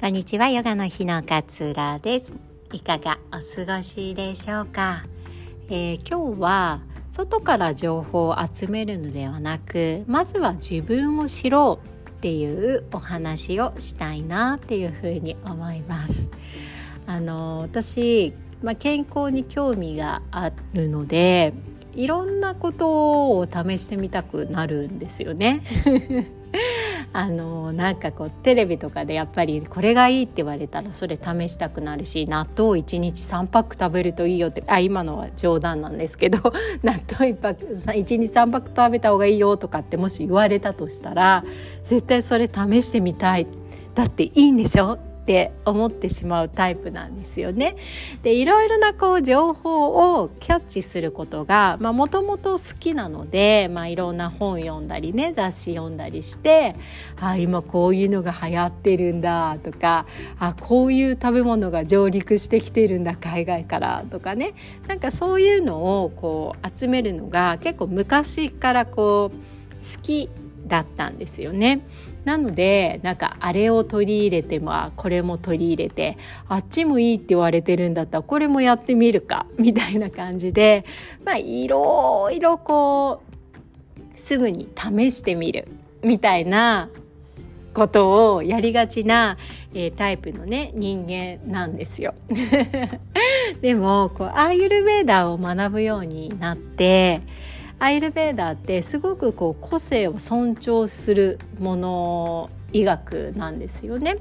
こんにちは。ヨガの日の勝浦です。いかがお過ごしでしょうか、えー、今日は外から情報を集めるのではなくまずは自分を知ろうっていうお話をしたいなっていうふうに思います。あの私、まあ、健康に興味があるのでいろんなことを試してみたくなるんですよね。あのなんかこうテレビとかでやっぱりこれがいいって言われたらそれ試したくなるし納豆1日3パック食べるといいよってあ今のは冗談なんですけど 納豆1パック1日3パック食べた方がいいよとかってもし言われたとしたら絶対それ試してみたい。だっていいんでしょ？って思ってしまうタイプなんですよね。でいろいろなこう情報をキャッチすることがもともと好きなので、まあ、いろんな本読んだりね雑誌読んだりしてあ今こういうのが流行ってるんだとかあこういう食べ物が上陸してきてるんだ海外からとかねなんかそういうのをこう集めるのが結構昔からこう好きだったんですよね。なのでなんかあれを取り入れてもこれも取り入れてあっちもいいって言われてるんだったらこれもやってみるか みたいな感じでまあいろいろこうすぐに試してみるみたいなことをやりがちな、えー、タイプのね人間なんですよ。でもこうアーユルベーダーを学ぶようになってアイルベーダーってすごくこう個性を尊重するもの医学なんですよね。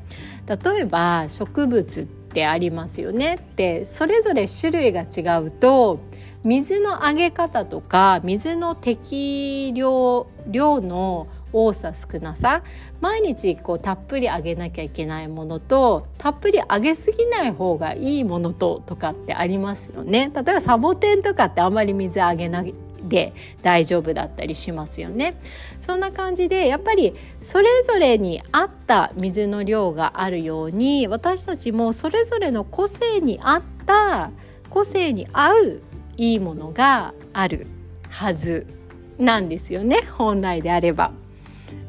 例えば植物ってありますよねってそれぞれ種類が違うと水のあげ方とか水の適量量の多さ少なさ毎日こうたっぷりあげなきゃいけないものとたっぷりあげすぎない方がいいものととかってありますよね例えばサボテンとかってあんまり水あげないで大丈夫だったりしますよね。そんな感じでやっぱりそれぞれに合った水の量があるように私たちもそれぞれの個性に合った個性に合ういいものがあるはずなんですよね本来であれば。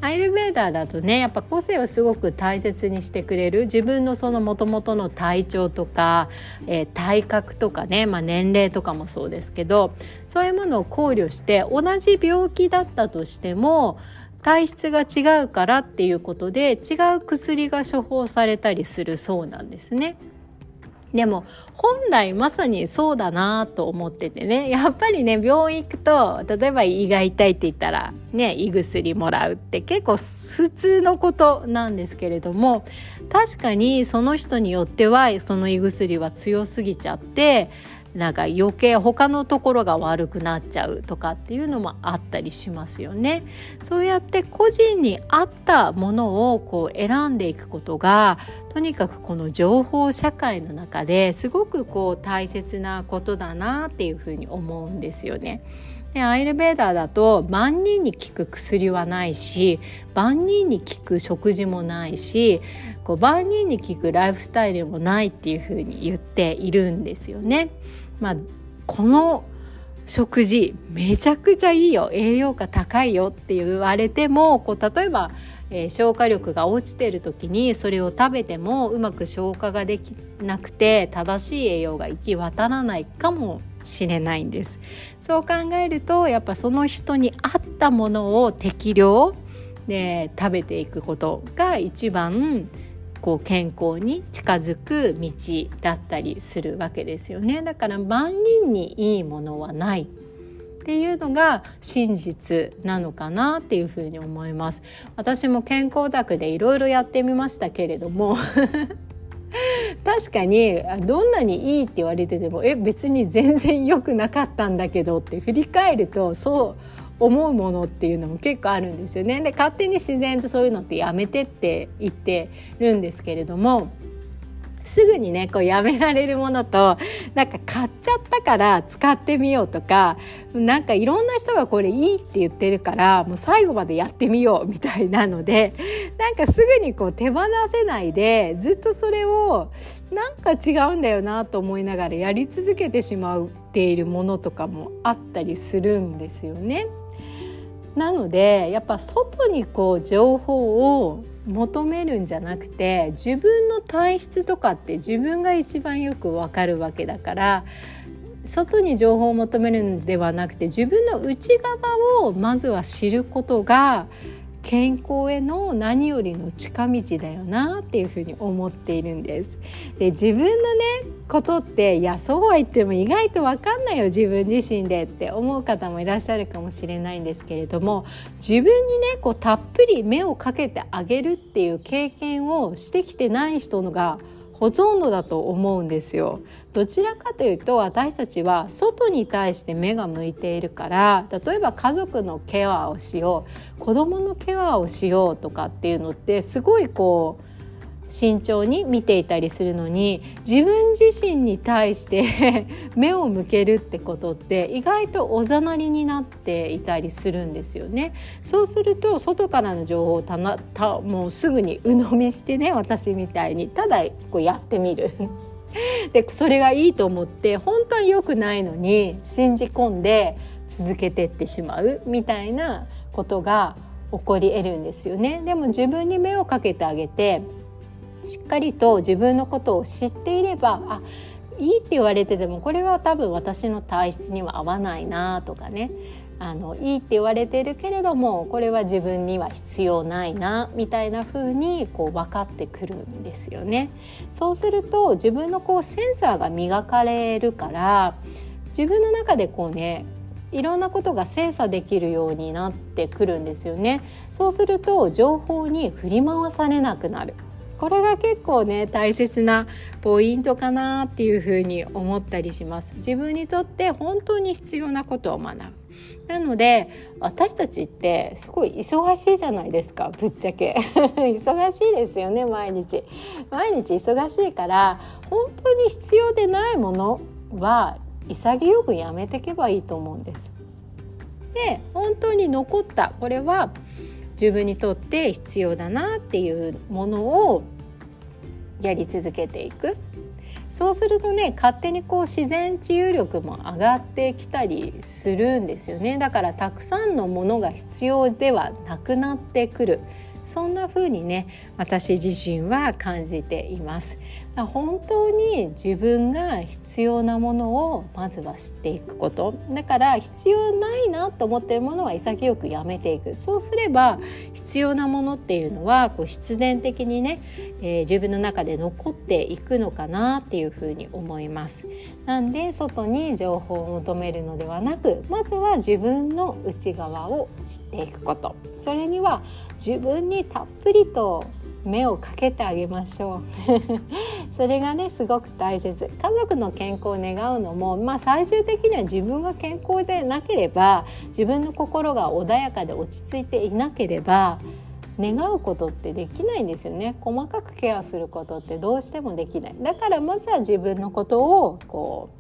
アイルベーダーだとねやっぱ個性をすごく大切にしてくれる自分のそのもともとの体調とか、えー、体格とかね、まあ、年齢とかもそうですけどそういうものを考慮して同じ病気だったとしても体質が違うからっていうことで違う薬が処方されたりするそうなんですね。でも本来まさにそうだなと思っててね やっぱりね病院行くと例えば胃が痛いって言ったらね胃薬もらうって結構普通のことなんですけれども確かにその人によってはその胃薬は強すぎちゃってなんか余計他のところが悪くなっちゃうとかっていうのもあったりしますよね。そうやって個人に合ったものをこう選んでいくことがとにかくこの情報社会の中ですごくこう大切なことだなっていうふうに思うんですよね。でアイルベーダーだと万人に効く薬はないし万人に効く食事もないしこう万人に効くライフスタイルもないっていうふうに言っているんですよね。まあ、この食事めちゃくちゃいいよ栄養価高いよって言われてもこう例えば、えー、消化力が落ちてる時にそれを食べてもうまく消化ができなくて正しい栄養が行き渡らないかもしれないんです。そう考えるとやっぱその人に合ったものを適量で食べていくことが一番こう健康に近づく道だったりするわけですよね。だから万人にいいものはない。っていうのが真実なのかなっていうふうに思います。私も健康宅でいろいろやってみましたけれども。確かにどんなにいいって言われててもえ別に全然良くなかったんだけどって振り返るとそう思うものっていうのも結構あるんですよね。で勝手に自然とそういうのってやめてって言ってるんですけれども。すぐにねこうやめられるものとなんか買っちゃったから使ってみようとかなんかいろんな人がこれいいって言ってるからもう最後までやってみようみたいなのでなんかすぐにこう手放せないでずっとそれをなんか違うんだよなと思いながらやり続けてしまっているものとかもあったりするんですよね。なのでやっぱ外にこう情報を求めるんじゃなくて自分の体質とかって自分が一番よくわかるわけだから外に情報を求めるんではなくて自分の内側をまずは知ることが健康への何よりの近道だよなっていうふうに思っているんです。で自分のねことっていやそうは言っても意外と分かんないよ自分自身でって思う方もいらっしゃるかもしれないんですけれども自分にねこうたっぷり目をかけてあげるっていう経験をしてきてない人のがほとんどだと思うんですよ。どちらかというと私たちは外に対して目が向いているから例えば家族のケアをしよう子供のケアをしようとかっていうのってすごいこう慎重に見ていたりするのに自分自身に対して 目を向けるってことって意外とおざなりになっていたりするんですよね。そうすると外からの情報をたなたもうすぐに鵜呑みしてね私みたいにただこうやってみる。でそれがいいと思って本当は良くないのに信じ込んで続けてってしまうみたいなことが起こり得るんですよね。でも自分に目をかけてあげてしっかりと自分のことを知っていればあいいって言われててもこれは多分私の体質には合わないなとかねあのいいって言われてるけれどもこれは自分には必要ないなみたいな風にこう分かってくるんですよね。そうすると自分のこうセンサーが磨かれるから自分の中でこうねいろんなことが精査できるようになってくるんですよね。そうすると情報に振り回されなくなる。これが結構ね大切なポイントかなっていうふうに思ったりします。自分にとって本当に必要なことを学ぶ。なので私たちってすごい忙しいじゃないですかぶっちゃけ。忙しいですよね毎日。毎日忙しいから本当に必要でないものは潔くやめていけばいいと思うんです。で本当に残った。これは自分にとって必要だなっていうものをやり続けていく。そうするとね勝手にこう自然治癒力も上がってきたりするんですよね。だからたくさんのものが必要ではなくなってくる。そんな風にね私自身は感じています。本当に自分が必要なものをまずは知っていくこと。だから必要ないなと思ってるものは潔くやめていく。そうすれば必要なものっていうのはこう必然的にね、えー、自分の中で残っていくのかなっていうふうに思います。なんで外に情報を求めるのではなくまずは自分の内側を知っていくこと。それには自分にたっぷりと目をかけてあげましょう。それがねすごく大切。家族の健康を願うのもまあ最終的には自分が健康でなければ自分の心が穏やかで落ち着いていなければ願うことってできないんですよね。細かくケアすることってどうしてもできない。だからまずは自分のことをこう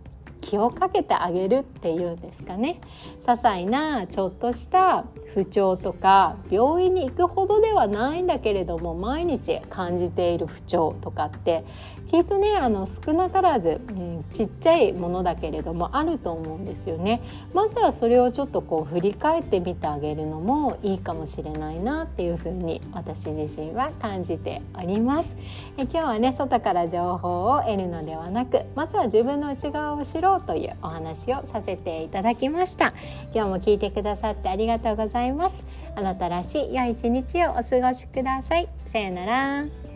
気をかけてあげるっていうんですかね些細なちょっとした不調とか病院に行くほどではないんだけれども毎日感じている不調とかってきっとねあの少なからず、うん、ちっちゃいものだけれどもあると思うんですよね。まずはそれをちょっとこう振り返ってみてあげるのもいいかもしれないなっていうふうに私自身は感じております。え今日はね外から情報を得るのではなくまずは自分の内側を知ろうというお話をさせていただきました。今日も聞いてくださってありがとうございます。あなたらしい良い一日をお過ごしください。さよなら。